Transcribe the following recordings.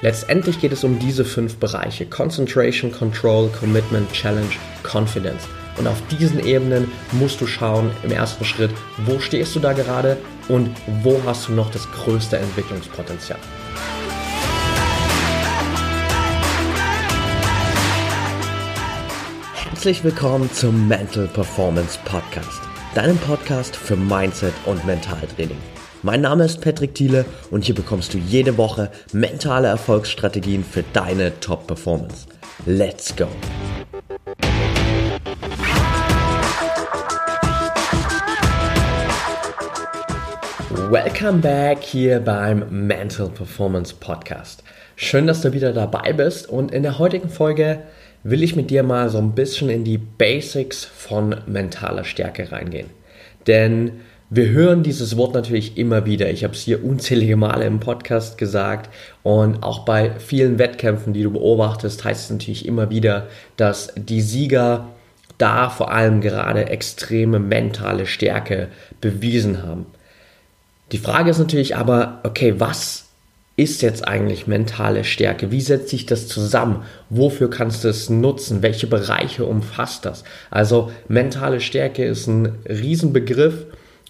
Letztendlich geht es um diese fünf Bereiche. Concentration, Control, Commitment, Challenge, Confidence. Und auf diesen Ebenen musst du schauen im ersten Schritt, wo stehst du da gerade und wo hast du noch das größte Entwicklungspotenzial. Herzlich willkommen zum Mental Performance Podcast, deinem Podcast für Mindset und Mentaltraining. Mein Name ist Patrick Thiele und hier bekommst du jede Woche mentale Erfolgsstrategien für deine Top-Performance. Let's go! Welcome back hier beim Mental Performance Podcast. Schön, dass du wieder dabei bist und in der heutigen Folge will ich mit dir mal so ein bisschen in die Basics von mentaler Stärke reingehen. Denn wir hören dieses Wort natürlich immer wieder. Ich habe es hier unzählige Male im Podcast gesagt und auch bei vielen Wettkämpfen, die du beobachtest, heißt es natürlich immer wieder, dass die Sieger da vor allem gerade extreme mentale Stärke bewiesen haben. Die Frage ist natürlich aber, okay, was ist jetzt eigentlich mentale Stärke? Wie setzt sich das zusammen? Wofür kannst du es nutzen? Welche Bereiche umfasst das? Also mentale Stärke ist ein Riesenbegriff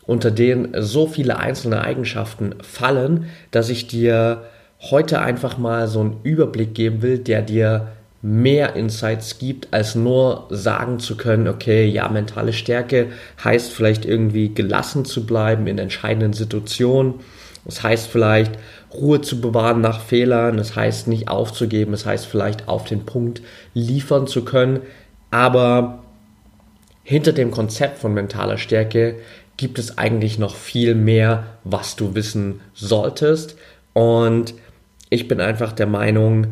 unter denen so viele einzelne Eigenschaften fallen, dass ich dir heute einfach mal so einen Überblick geben will, der dir mehr Insights gibt, als nur sagen zu können, okay, ja, mentale Stärke heißt vielleicht irgendwie gelassen zu bleiben in entscheidenden Situationen. Es heißt vielleicht Ruhe zu bewahren nach Fehlern. Es heißt nicht aufzugeben. Es heißt vielleicht auf den Punkt liefern zu können. Aber hinter dem Konzept von mentaler Stärke gibt es eigentlich noch viel mehr, was du wissen solltest. Und ich bin einfach der Meinung,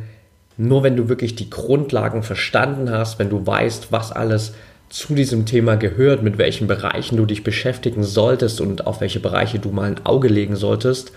nur wenn du wirklich die Grundlagen verstanden hast, wenn du weißt, was alles zu diesem Thema gehört, mit welchen Bereichen du dich beschäftigen solltest und auf welche Bereiche du mal ein Auge legen solltest,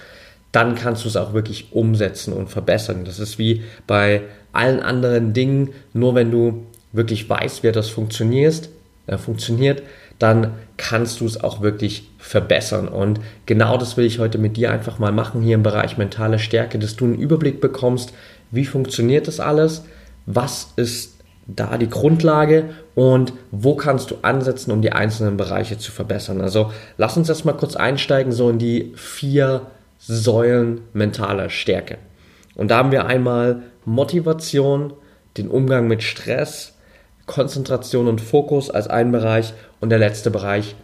dann kannst du es auch wirklich umsetzen und verbessern. Das ist wie bei allen anderen Dingen, nur wenn du wirklich weißt, wie das funktioniert, äh, funktioniert, dann kannst du es auch wirklich verbessern. Und genau das will ich heute mit dir einfach mal machen hier im Bereich mentale Stärke, dass du einen Überblick bekommst, wie funktioniert das alles, was ist da die Grundlage und wo kannst du ansetzen, um die einzelnen Bereiche zu verbessern. Also lass uns erstmal kurz einsteigen, so in die vier Säulen mentaler Stärke. Und da haben wir einmal Motivation, den Umgang mit Stress, Konzentration und Fokus als ein Bereich und der letzte Bereich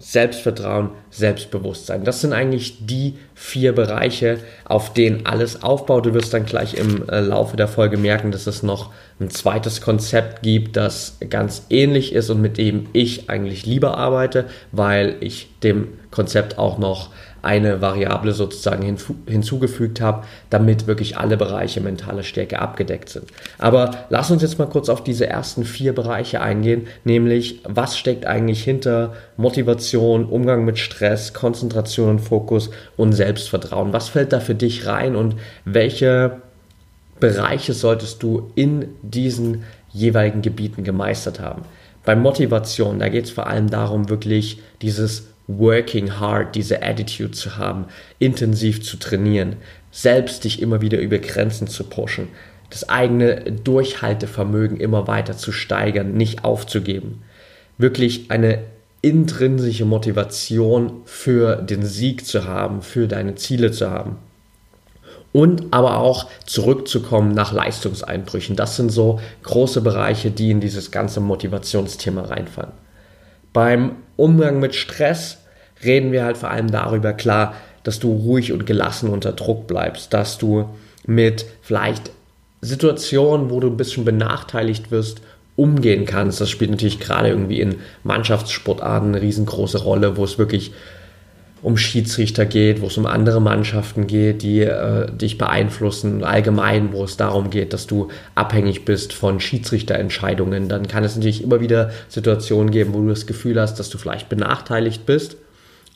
Selbstvertrauen, Selbstbewusstsein. Das sind eigentlich die vier Bereiche, auf denen alles aufbaut. Du wirst dann gleich im äh, Laufe der Folge merken, dass es noch ein zweites Konzept gibt, das ganz ähnlich ist und mit dem ich eigentlich lieber arbeite, weil ich dem Konzept auch noch eine Variable sozusagen hinzugefügt habe, damit wirklich alle Bereiche mentale Stärke abgedeckt sind. Aber lass uns jetzt mal kurz auf diese ersten vier Bereiche eingehen, nämlich was steckt eigentlich hinter Motivation, Umgang mit Stress, Konzentration und Fokus und Selbstvertrauen. Was fällt da für dich rein und welche Bereiche solltest du in diesen jeweiligen Gebieten gemeistert haben? Bei Motivation, da geht es vor allem darum, wirklich dieses working hard, diese Attitude zu haben, intensiv zu trainieren, selbst dich immer wieder über Grenzen zu pushen, das eigene Durchhaltevermögen immer weiter zu steigern, nicht aufzugeben. Wirklich eine intrinsische Motivation für den Sieg zu haben, für deine Ziele zu haben. Und aber auch zurückzukommen nach Leistungseinbrüchen. Das sind so große Bereiche, die in dieses ganze Motivationsthema reinfallen. Beim Umgang mit Stress reden wir halt vor allem darüber, klar, dass du ruhig und gelassen unter Druck bleibst, dass du mit vielleicht Situationen, wo du ein bisschen benachteiligt wirst, umgehen kannst. Das spielt natürlich gerade irgendwie in Mannschaftssportarten eine riesengroße Rolle, wo es wirklich um Schiedsrichter geht, wo es um andere Mannschaften geht, die äh, dich beeinflussen, allgemein, wo es darum geht, dass du abhängig bist von Schiedsrichterentscheidungen, dann kann es natürlich immer wieder Situationen geben, wo du das Gefühl hast, dass du vielleicht benachteiligt bist.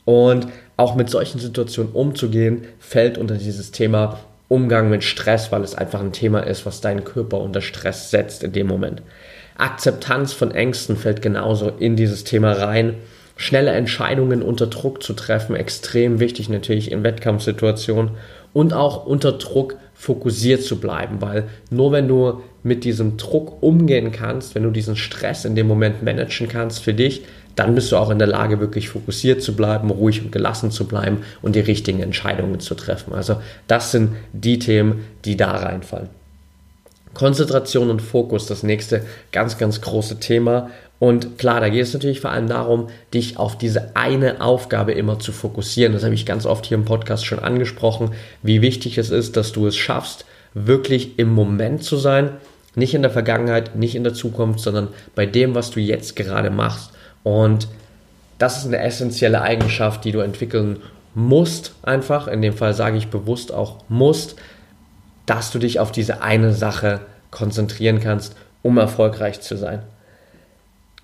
Und auch mit solchen Situationen umzugehen, fällt unter dieses Thema Umgang mit Stress, weil es einfach ein Thema ist, was deinen Körper unter Stress setzt in dem Moment. Akzeptanz von Ängsten fällt genauso in dieses Thema rein schnelle Entscheidungen unter Druck zu treffen, extrem wichtig natürlich in Wettkampfsituationen und auch unter Druck fokussiert zu bleiben, weil nur wenn du mit diesem Druck umgehen kannst, wenn du diesen Stress in dem Moment managen kannst für dich, dann bist du auch in der Lage, wirklich fokussiert zu bleiben, ruhig und gelassen zu bleiben und die richtigen Entscheidungen zu treffen. Also das sind die Themen, die da reinfallen. Konzentration und Fokus, das nächste ganz, ganz große Thema. Und klar, da geht es natürlich vor allem darum, dich auf diese eine Aufgabe immer zu fokussieren. Das habe ich ganz oft hier im Podcast schon angesprochen, wie wichtig es ist, dass du es schaffst, wirklich im Moment zu sein. Nicht in der Vergangenheit, nicht in der Zukunft, sondern bei dem, was du jetzt gerade machst. Und das ist eine essentielle Eigenschaft, die du entwickeln musst, einfach. In dem Fall sage ich bewusst auch musst, dass du dich auf diese eine Sache konzentrieren kannst, um erfolgreich zu sein.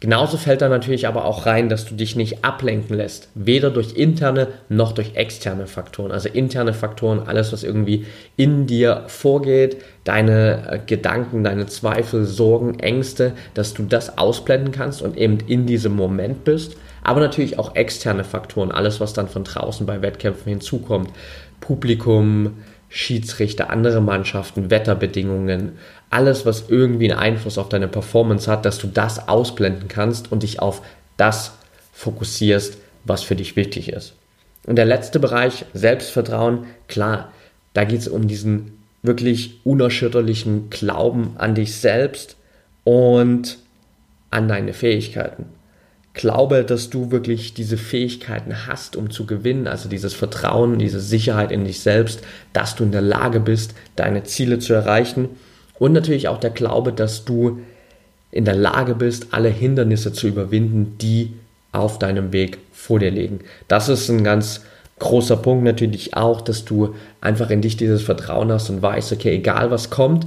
Genauso fällt da natürlich aber auch rein, dass du dich nicht ablenken lässt, weder durch interne noch durch externe Faktoren. Also interne Faktoren, alles, was irgendwie in dir vorgeht, deine äh, Gedanken, deine Zweifel, Sorgen, Ängste, dass du das ausblenden kannst und eben in diesem Moment bist. Aber natürlich auch externe Faktoren, alles, was dann von draußen bei Wettkämpfen hinzukommt. Publikum, Schiedsrichter, andere Mannschaften, Wetterbedingungen, alles, was irgendwie einen Einfluss auf deine Performance hat, dass du das ausblenden kannst und dich auf das fokussierst, was für dich wichtig ist. Und der letzte Bereich, Selbstvertrauen, klar, da geht es um diesen wirklich unerschütterlichen Glauben an dich selbst und an deine Fähigkeiten glaube, dass du wirklich diese Fähigkeiten hast, um zu gewinnen, also dieses Vertrauen, diese Sicherheit in dich selbst, dass du in der Lage bist, deine Ziele zu erreichen und natürlich auch der Glaube, dass du in der Lage bist, alle Hindernisse zu überwinden, die auf deinem Weg vor dir liegen. Das ist ein ganz großer Punkt natürlich auch, dass du einfach in dich dieses Vertrauen hast und weißt, okay, egal was kommt,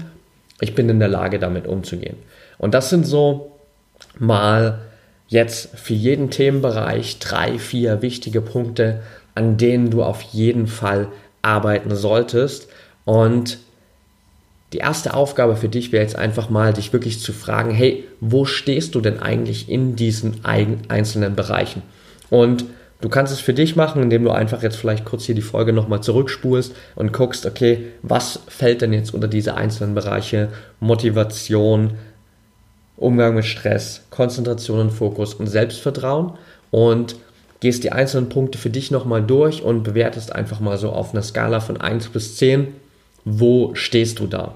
ich bin in der Lage, damit umzugehen. Und das sind so mal jetzt für jeden Themenbereich drei, vier wichtige Punkte, an denen du auf jeden Fall arbeiten solltest. Und die erste Aufgabe für dich wäre jetzt einfach mal, dich wirklich zu fragen, hey, wo stehst du denn eigentlich in diesen einzelnen Bereichen? Und du kannst es für dich machen, indem du einfach jetzt vielleicht kurz hier die Folge nochmal zurückspulst und guckst, okay, was fällt denn jetzt unter diese einzelnen Bereiche? Motivation, Umgang mit Stress, Konzentration und Fokus und Selbstvertrauen und gehst die einzelnen Punkte für dich nochmal durch und bewertest einfach mal so auf einer Skala von 1 bis 10, wo stehst du da?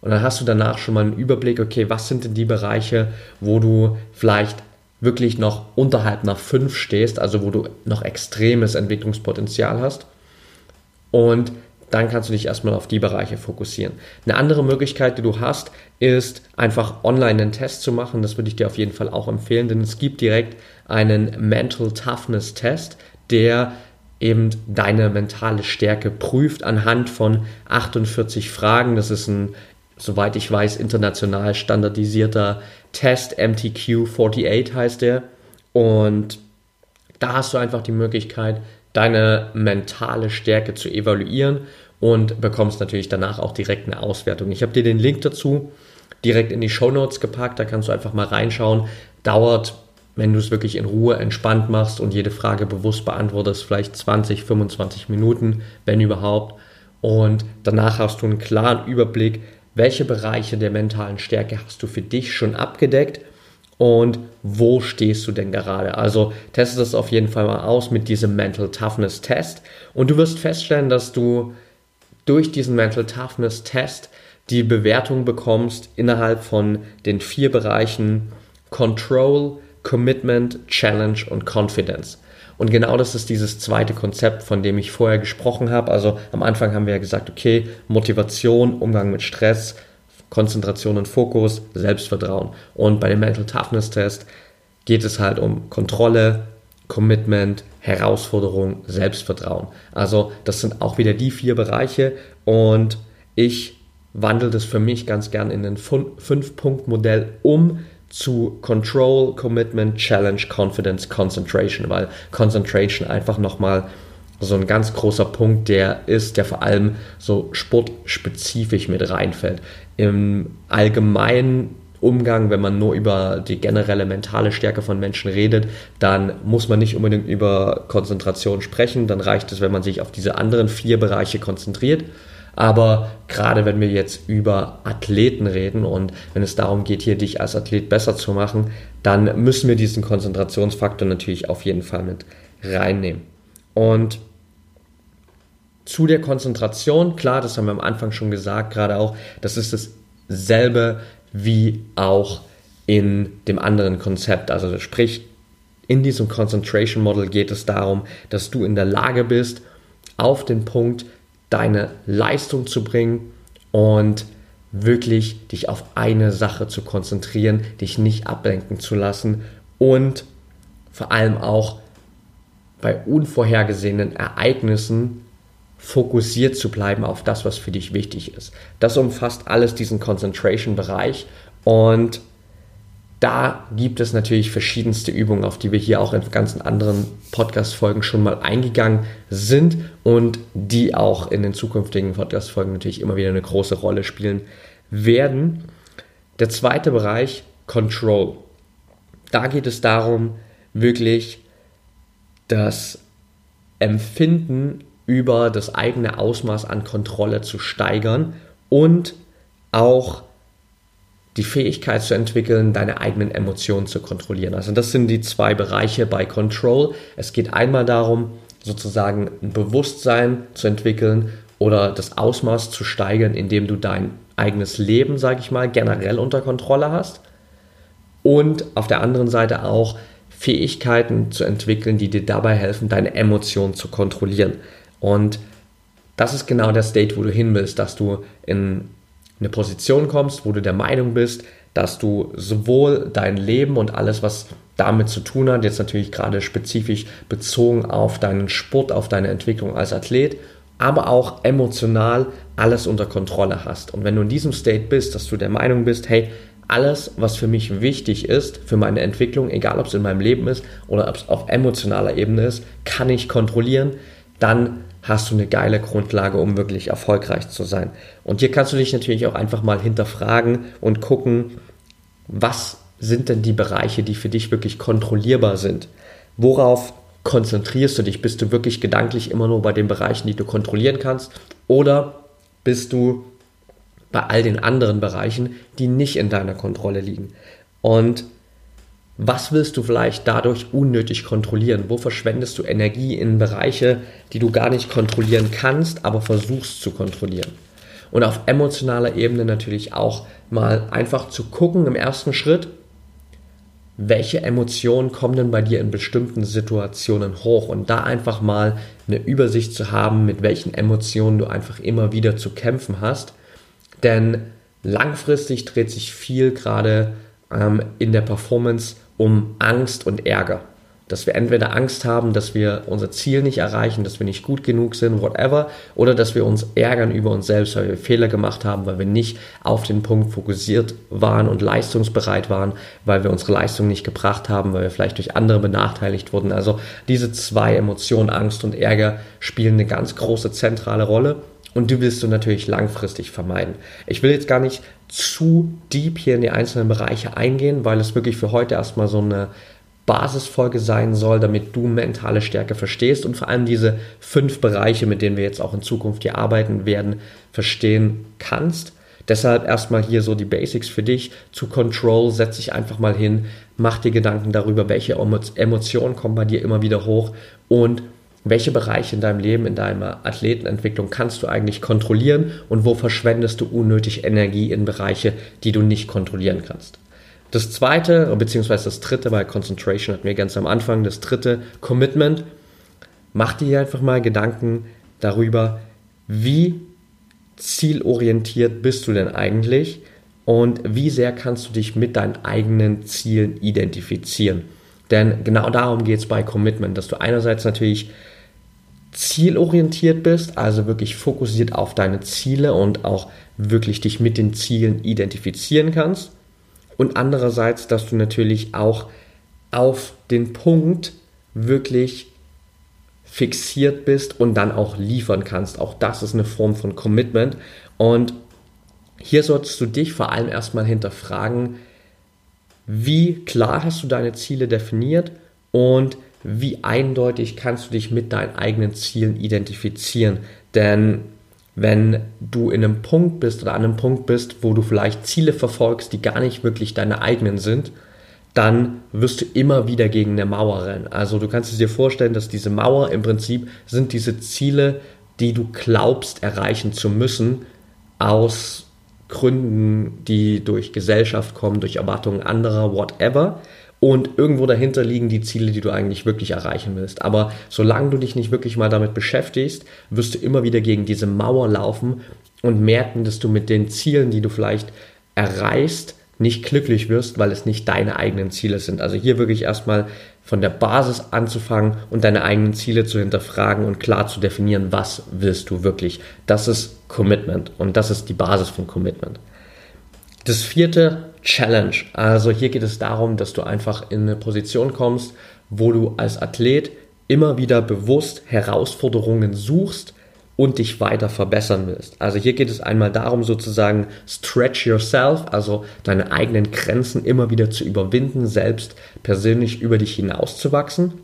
Und dann hast du danach schon mal einen Überblick, okay, was sind denn die Bereiche, wo du vielleicht wirklich noch unterhalb nach 5 stehst, also wo du noch extremes Entwicklungspotenzial hast. Und dann kannst du dich erstmal auf die Bereiche fokussieren. Eine andere Möglichkeit, die du hast, ist einfach online einen Test zu machen. Das würde ich dir auf jeden Fall auch empfehlen, denn es gibt direkt einen Mental Toughness Test, der eben deine mentale Stärke prüft anhand von 48 Fragen. Das ist ein, soweit ich weiß, international standardisierter Test. MTQ 48 heißt der. Und da hast du einfach die Möglichkeit, deine mentale Stärke zu evaluieren und bekommst natürlich danach auch direkt eine Auswertung. Ich habe dir den Link dazu direkt in die Show Notes gepackt, da kannst du einfach mal reinschauen. Dauert, wenn du es wirklich in Ruhe entspannt machst und jede Frage bewusst beantwortest, vielleicht 20, 25 Minuten, wenn überhaupt. Und danach hast du einen klaren Überblick, welche Bereiche der mentalen Stärke hast du für dich schon abgedeckt und wo stehst du denn gerade? Also teste das auf jeden Fall mal aus mit diesem Mental Toughness Test und du wirst feststellen, dass du durch diesen Mental Toughness Test die Bewertung bekommst innerhalb von den vier Bereichen Control, Commitment, Challenge und Confidence. Und genau das ist dieses zweite Konzept, von dem ich vorher gesprochen habe. Also am Anfang haben wir ja gesagt, okay, Motivation, Umgang mit Stress, Konzentration und Fokus, Selbstvertrauen. Und bei dem Mental Toughness Test geht es halt um Kontrolle, Commitment, Herausforderung, Selbstvertrauen. Also das sind auch wieder die vier Bereiche und ich wandle das für mich ganz gern in ein Fünf-Punkt-Modell um zu Control, Commitment, Challenge, Confidence, Concentration, weil Concentration einfach nochmal so ein ganz großer Punkt, der ist, der vor allem so sportspezifisch mit reinfällt. Im allgemeinen Umgang, wenn man nur über die generelle mentale Stärke von Menschen redet, dann muss man nicht unbedingt über Konzentration sprechen. Dann reicht es, wenn man sich auf diese anderen vier Bereiche konzentriert. Aber gerade wenn wir jetzt über Athleten reden und wenn es darum geht, hier dich als Athlet besser zu machen, dann müssen wir diesen Konzentrationsfaktor natürlich auf jeden Fall mit reinnehmen. Und zu der Konzentration, klar, das haben wir am Anfang schon gesagt, gerade auch, das ist dasselbe wie auch in dem anderen Konzept. Also sprich, in diesem Concentration Model geht es darum, dass du in der Lage bist, auf den Punkt deine Leistung zu bringen und wirklich dich auf eine Sache zu konzentrieren, dich nicht ablenken zu lassen und vor allem auch bei unvorhergesehenen Ereignissen fokussiert zu bleiben auf das, was für dich wichtig ist. Das umfasst alles diesen Concentration-Bereich und da gibt es natürlich verschiedenste Übungen, auf die wir hier auch in ganzen anderen Podcast-Folgen schon mal eingegangen sind und die auch in den zukünftigen Podcast-Folgen natürlich immer wieder eine große Rolle spielen werden. Der zweite Bereich, Control. Da geht es darum, wirklich das Empfinden über das eigene Ausmaß an Kontrolle zu steigern und auch die Fähigkeit zu entwickeln, deine eigenen Emotionen zu kontrollieren. Also das sind die zwei Bereiche bei Control. Es geht einmal darum, sozusagen ein Bewusstsein zu entwickeln oder das Ausmaß zu steigern, indem du dein eigenes Leben, sage ich mal, generell unter Kontrolle hast. Und auf der anderen Seite auch Fähigkeiten zu entwickeln, die dir dabei helfen, deine Emotionen zu kontrollieren. Und das ist genau der State, wo du hin willst, dass du in eine Position kommst, wo du der Meinung bist, dass du sowohl dein Leben und alles, was damit zu tun hat, jetzt natürlich gerade spezifisch bezogen auf deinen Sport, auf deine Entwicklung als Athlet, aber auch emotional alles unter Kontrolle hast. Und wenn du in diesem State bist, dass du der Meinung bist, hey, alles, was für mich wichtig ist, für meine Entwicklung, egal ob es in meinem Leben ist oder ob es auf emotionaler Ebene ist, kann ich kontrollieren, dann hast du eine geile Grundlage, um wirklich erfolgreich zu sein. Und hier kannst du dich natürlich auch einfach mal hinterfragen und gucken, was sind denn die Bereiche, die für dich wirklich kontrollierbar sind? Worauf konzentrierst du dich? Bist du wirklich gedanklich immer nur bei den Bereichen, die du kontrollieren kannst? Oder bist du bei all den anderen Bereichen, die nicht in deiner Kontrolle liegen? Und was willst du vielleicht dadurch unnötig kontrollieren? Wo verschwendest du Energie in Bereiche, die du gar nicht kontrollieren kannst, aber versuchst zu kontrollieren? Und auf emotionaler Ebene natürlich auch mal einfach zu gucken im ersten Schritt, welche Emotionen kommen denn bei dir in bestimmten Situationen hoch und da einfach mal eine Übersicht zu haben, mit welchen Emotionen du einfach immer wieder zu kämpfen hast. Denn langfristig dreht sich viel gerade ähm, in der Performance um Angst und Ärger. Dass wir entweder Angst haben, dass wir unser Ziel nicht erreichen, dass wir nicht gut genug sind, whatever, oder dass wir uns ärgern über uns selbst, weil wir Fehler gemacht haben, weil wir nicht auf den Punkt fokussiert waren und leistungsbereit waren, weil wir unsere Leistung nicht gebracht haben, weil wir vielleicht durch andere benachteiligt wurden. Also diese zwei Emotionen, Angst und Ärger, spielen eine ganz große zentrale Rolle. Und die willst du natürlich langfristig vermeiden. Ich will jetzt gar nicht zu deep hier in die einzelnen Bereiche eingehen, weil es wirklich für heute erstmal so eine Basisfolge sein soll, damit du mentale Stärke verstehst und vor allem diese fünf Bereiche, mit denen wir jetzt auch in Zukunft hier arbeiten werden, verstehen kannst. Deshalb erstmal hier so die Basics für dich. Zu Control setz dich einfach mal hin, mach dir Gedanken darüber, welche Emotionen kommen bei dir immer wieder hoch und welche Bereiche in deinem Leben, in deiner Athletenentwicklung kannst du eigentlich kontrollieren und wo verschwendest du unnötig Energie in Bereiche, die du nicht kontrollieren kannst. Das zweite, beziehungsweise das dritte, weil Concentration hatten wir ganz am Anfang, das dritte, Commitment. Mach dir einfach mal Gedanken darüber, wie zielorientiert bist du denn eigentlich und wie sehr kannst du dich mit deinen eigenen Zielen identifizieren. Denn genau darum geht es bei Commitment, dass du einerseits natürlich zielorientiert bist, also wirklich fokussiert auf deine Ziele und auch wirklich dich mit den Zielen identifizieren kannst. Und andererseits, dass du natürlich auch auf den Punkt wirklich fixiert bist und dann auch liefern kannst. Auch das ist eine Form von Commitment. Und hier solltest du dich vor allem erstmal hinterfragen, wie klar hast du deine Ziele definiert und wie eindeutig kannst du dich mit deinen eigenen Zielen identifizieren. Denn wenn du in einem Punkt bist oder an einem Punkt bist, wo du vielleicht Ziele verfolgst, die gar nicht wirklich deine eigenen sind, dann wirst du immer wieder gegen eine Mauer rennen. Also du kannst dir vorstellen, dass diese Mauer im Prinzip sind diese Ziele, die du glaubst erreichen zu müssen, aus Gründen, die durch Gesellschaft kommen, durch Erwartungen anderer, whatever. Und irgendwo dahinter liegen die Ziele, die du eigentlich wirklich erreichen willst. Aber solange du dich nicht wirklich mal damit beschäftigst, wirst du immer wieder gegen diese Mauer laufen und merken, dass du mit den Zielen, die du vielleicht erreichst, nicht glücklich wirst, weil es nicht deine eigenen Ziele sind. Also hier wirklich erstmal von der Basis anzufangen und deine eigenen Ziele zu hinterfragen und klar zu definieren, was willst du wirklich. Das ist Commitment und das ist die Basis von Commitment. Das vierte, Challenge. Also hier geht es darum, dass du einfach in eine Position kommst, wo du als Athlet immer wieder bewusst Herausforderungen suchst und dich weiter verbessern willst. Also hier geht es einmal darum, sozusagen stretch yourself, also deine eigenen Grenzen immer wieder zu überwinden, selbst persönlich über dich hinauszuwachsen.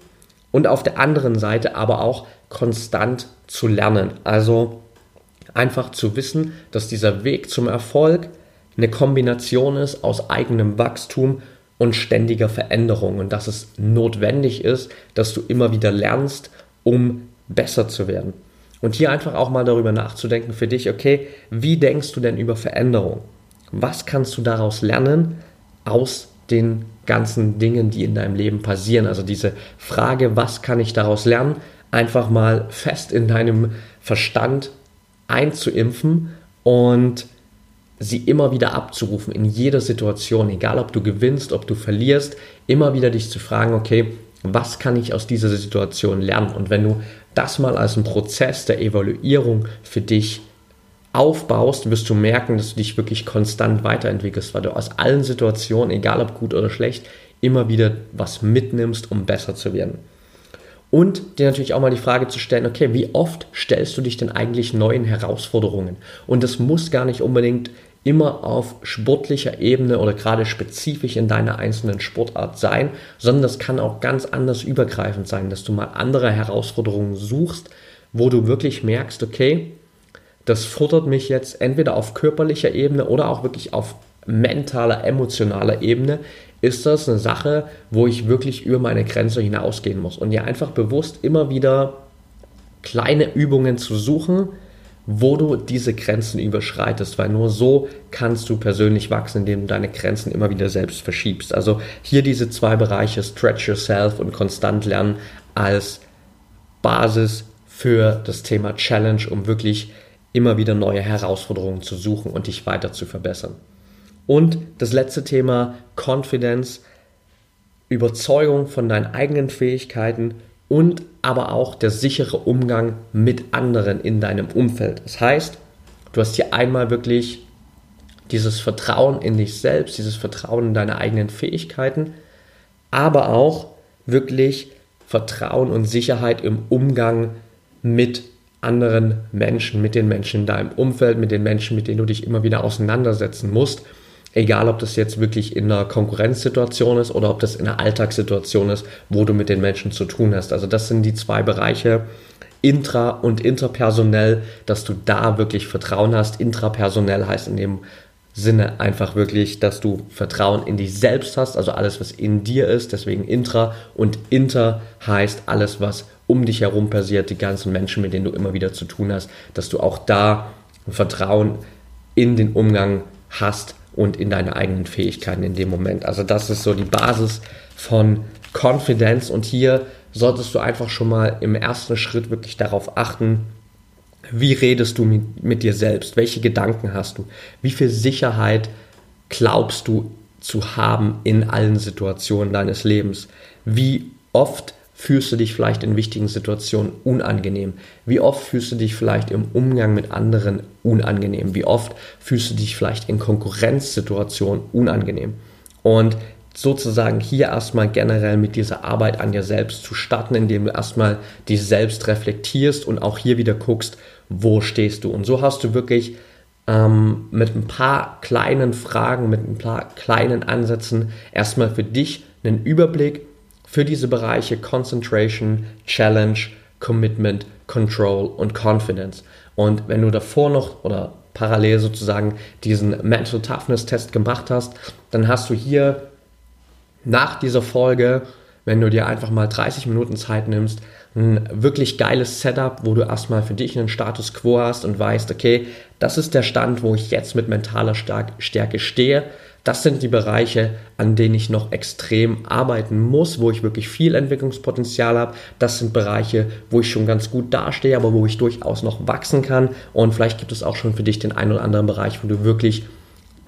Und auf der anderen Seite aber auch konstant zu lernen. Also einfach zu wissen, dass dieser Weg zum Erfolg eine Kombination ist aus eigenem Wachstum und ständiger Veränderung und dass es notwendig ist, dass du immer wieder lernst, um besser zu werden. Und hier einfach auch mal darüber nachzudenken für dich, okay, wie denkst du denn über Veränderung? Was kannst du daraus lernen aus den ganzen Dingen, die in deinem Leben passieren? Also diese Frage, was kann ich daraus lernen, einfach mal fest in deinem Verstand einzuimpfen und sie immer wieder abzurufen in jeder Situation, egal ob du gewinnst, ob du verlierst, immer wieder dich zu fragen, okay, was kann ich aus dieser Situation lernen? Und wenn du das mal als einen Prozess der Evaluierung für dich aufbaust, wirst du merken, dass du dich wirklich konstant weiterentwickelst, weil du aus allen Situationen, egal ob gut oder schlecht, immer wieder was mitnimmst, um besser zu werden. Und dir natürlich auch mal die Frage zu stellen, okay, wie oft stellst du dich denn eigentlich neuen Herausforderungen? Und das muss gar nicht unbedingt immer auf sportlicher Ebene oder gerade spezifisch in deiner einzelnen Sportart sein, sondern das kann auch ganz anders übergreifend sein, dass du mal andere Herausforderungen suchst, wo du wirklich merkst, okay, das fordert mich jetzt entweder auf körperlicher Ebene oder auch wirklich auf mentaler, emotionaler Ebene, ist das eine Sache, wo ich wirklich über meine Grenze hinausgehen muss. Und dir einfach bewusst immer wieder kleine Übungen zu suchen, wo du diese Grenzen überschreitest, weil nur so kannst du persönlich wachsen, indem du deine Grenzen immer wieder selbst verschiebst. Also hier diese zwei Bereiche, Stretch Yourself und konstant lernen als Basis für das Thema Challenge, um wirklich immer wieder neue Herausforderungen zu suchen und dich weiter zu verbessern. Und das letzte Thema, Confidence, Überzeugung von deinen eigenen Fähigkeiten und aber auch der sichere Umgang mit anderen in deinem Umfeld. Das heißt, du hast hier einmal wirklich dieses Vertrauen in dich selbst, dieses Vertrauen in deine eigenen Fähigkeiten, aber auch wirklich Vertrauen und Sicherheit im Umgang mit anderen Menschen, mit den Menschen in deinem Umfeld, mit den Menschen, mit denen du dich immer wieder auseinandersetzen musst. Egal, ob das jetzt wirklich in einer Konkurrenzsituation ist oder ob das in einer Alltagssituation ist, wo du mit den Menschen zu tun hast. Also das sind die zwei Bereiche, intra- und interpersonell, dass du da wirklich Vertrauen hast. Intrapersonell heißt in dem Sinne einfach wirklich, dass du Vertrauen in dich selbst hast, also alles, was in dir ist, deswegen intra und inter heißt alles, was um dich herum passiert, die ganzen Menschen, mit denen du immer wieder zu tun hast, dass du auch da Vertrauen in den Umgang hast und in deine eigenen Fähigkeiten in dem Moment. Also das ist so die Basis von Confidence und hier solltest du einfach schon mal im ersten Schritt wirklich darauf achten, wie redest du mit, mit dir selbst? Welche Gedanken hast du? Wie viel Sicherheit glaubst du zu haben in allen Situationen deines Lebens? Wie oft fühlst du dich vielleicht in wichtigen Situationen unangenehm? Wie oft fühlst du dich vielleicht im Umgang mit anderen unangenehm? Wie oft fühlst du dich vielleicht in Konkurrenzsituationen unangenehm? Und sozusagen hier erstmal generell mit dieser Arbeit an dir selbst zu starten, indem du erstmal dich selbst reflektierst und auch hier wieder guckst, wo stehst du. Und so hast du wirklich ähm, mit ein paar kleinen Fragen, mit ein paar kleinen Ansätzen erstmal für dich einen Überblick für diese Bereiche Concentration, Challenge, Commitment, Control und Confidence. Und wenn du davor noch oder parallel sozusagen diesen Mental Toughness Test gemacht hast, dann hast du hier nach dieser Folge, wenn du dir einfach mal 30 Minuten Zeit nimmst, ein wirklich geiles Setup, wo du erstmal für dich einen Status quo hast und weißt, okay, das ist der Stand, wo ich jetzt mit mentaler Stärke stehe. Das sind die Bereiche, an denen ich noch extrem arbeiten muss, wo ich wirklich viel Entwicklungspotenzial habe. Das sind Bereiche, wo ich schon ganz gut dastehe, aber wo ich durchaus noch wachsen kann. Und vielleicht gibt es auch schon für dich den einen oder anderen Bereich, wo du wirklich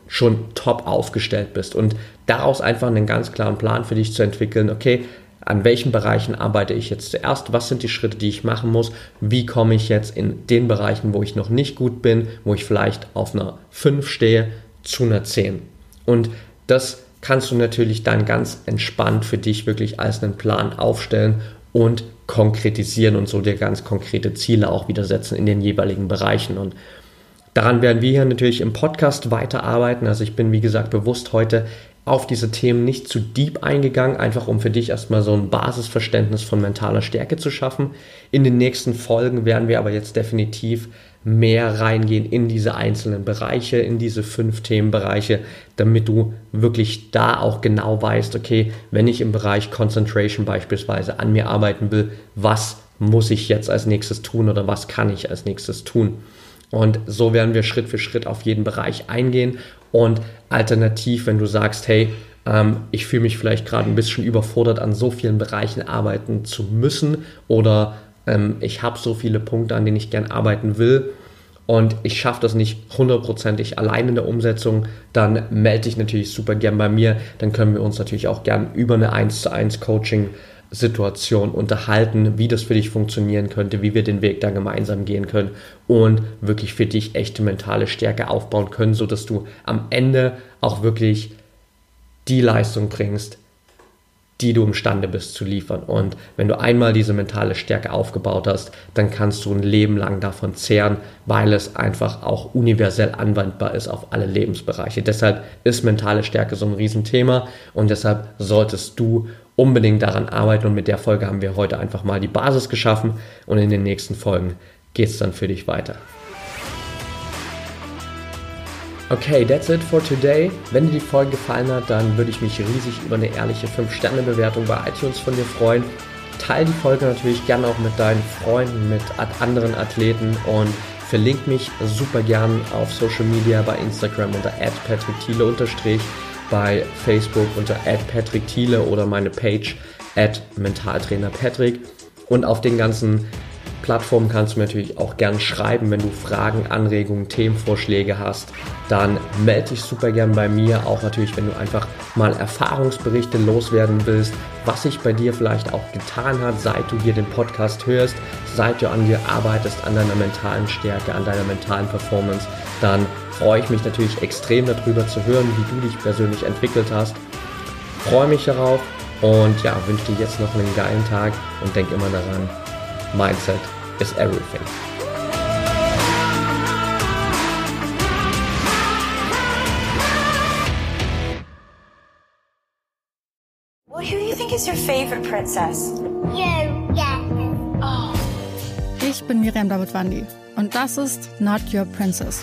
schon top aufgestellt bist und daraus einfach einen ganz klaren Plan für dich zu entwickeln, okay, an welchen Bereichen arbeite ich jetzt zuerst, was sind die Schritte, die ich machen muss, wie komme ich jetzt in den Bereichen, wo ich noch nicht gut bin, wo ich vielleicht auf einer 5 stehe, zu einer 10. Und das kannst du natürlich dann ganz entspannt für dich wirklich als einen Plan aufstellen und konkretisieren und so dir ganz konkrete Ziele auch wieder setzen in den jeweiligen Bereichen. Und Daran werden wir hier natürlich im Podcast weiterarbeiten. Also ich bin, wie gesagt, bewusst heute auf diese Themen nicht zu deep eingegangen, einfach um für dich erstmal so ein Basisverständnis von mentaler Stärke zu schaffen. In den nächsten Folgen werden wir aber jetzt definitiv mehr reingehen in diese einzelnen Bereiche, in diese fünf Themenbereiche, damit du wirklich da auch genau weißt, okay, wenn ich im Bereich Concentration beispielsweise an mir arbeiten will, was muss ich jetzt als nächstes tun oder was kann ich als nächstes tun? Und so werden wir Schritt für Schritt auf jeden Bereich eingehen. Und alternativ, wenn du sagst, hey, ähm, ich fühle mich vielleicht gerade ein bisschen überfordert, an so vielen Bereichen arbeiten zu müssen oder ähm, ich habe so viele Punkte, an denen ich gern arbeiten will und ich schaffe das nicht hundertprozentig allein in der Umsetzung, dann melde dich natürlich super gern bei mir. Dann können wir uns natürlich auch gern über eine 1 zu 1 Coaching Situation unterhalten, wie das für dich funktionieren könnte, wie wir den Weg da gemeinsam gehen können und wirklich für dich echte mentale Stärke aufbauen können, sodass du am Ende auch wirklich die Leistung bringst, die du imstande bist zu liefern. Und wenn du einmal diese mentale Stärke aufgebaut hast, dann kannst du ein Leben lang davon zehren, weil es einfach auch universell anwendbar ist auf alle Lebensbereiche. Deshalb ist mentale Stärke so ein Riesenthema und deshalb solltest du unbedingt daran arbeiten und mit der Folge haben wir heute einfach mal die Basis geschaffen und in den nächsten Folgen geht es dann für dich weiter. Okay, that's it for today. Wenn dir die Folge gefallen hat, dann würde ich mich riesig über eine ehrliche 5-Sterne-Bewertung bei iTunes von dir freuen. Teil die Folge natürlich gerne auch mit deinen Freunden, mit anderen Athleten und verlink mich super gern auf Social Media bei Instagram unter patrickthiele bei Facebook unter Patrick Thiele oder meine Page Mentaltrainer Patrick. Und auf den ganzen Plattformen kannst du mir natürlich auch gern schreiben, wenn du Fragen, Anregungen, Themenvorschläge hast. Dann melde dich super gern bei mir. Auch natürlich, wenn du einfach mal Erfahrungsberichte loswerden willst, was sich bei dir vielleicht auch getan hat, seit du hier den Podcast hörst, seit du an dir arbeitest, an deiner mentalen Stärke, an deiner mentalen Performance. Dann freue ich mich natürlich extrem darüber zu hören, wie du dich persönlich entwickelt hast. Freue mich darauf und ja, wünsche dir jetzt noch einen geilen Tag und denk immer daran, Mindset is everything. Well, who do you think is your favorite princess? You, yeah. Oh. Ich bin Miriam Davidwandi und das ist Not Your Princess.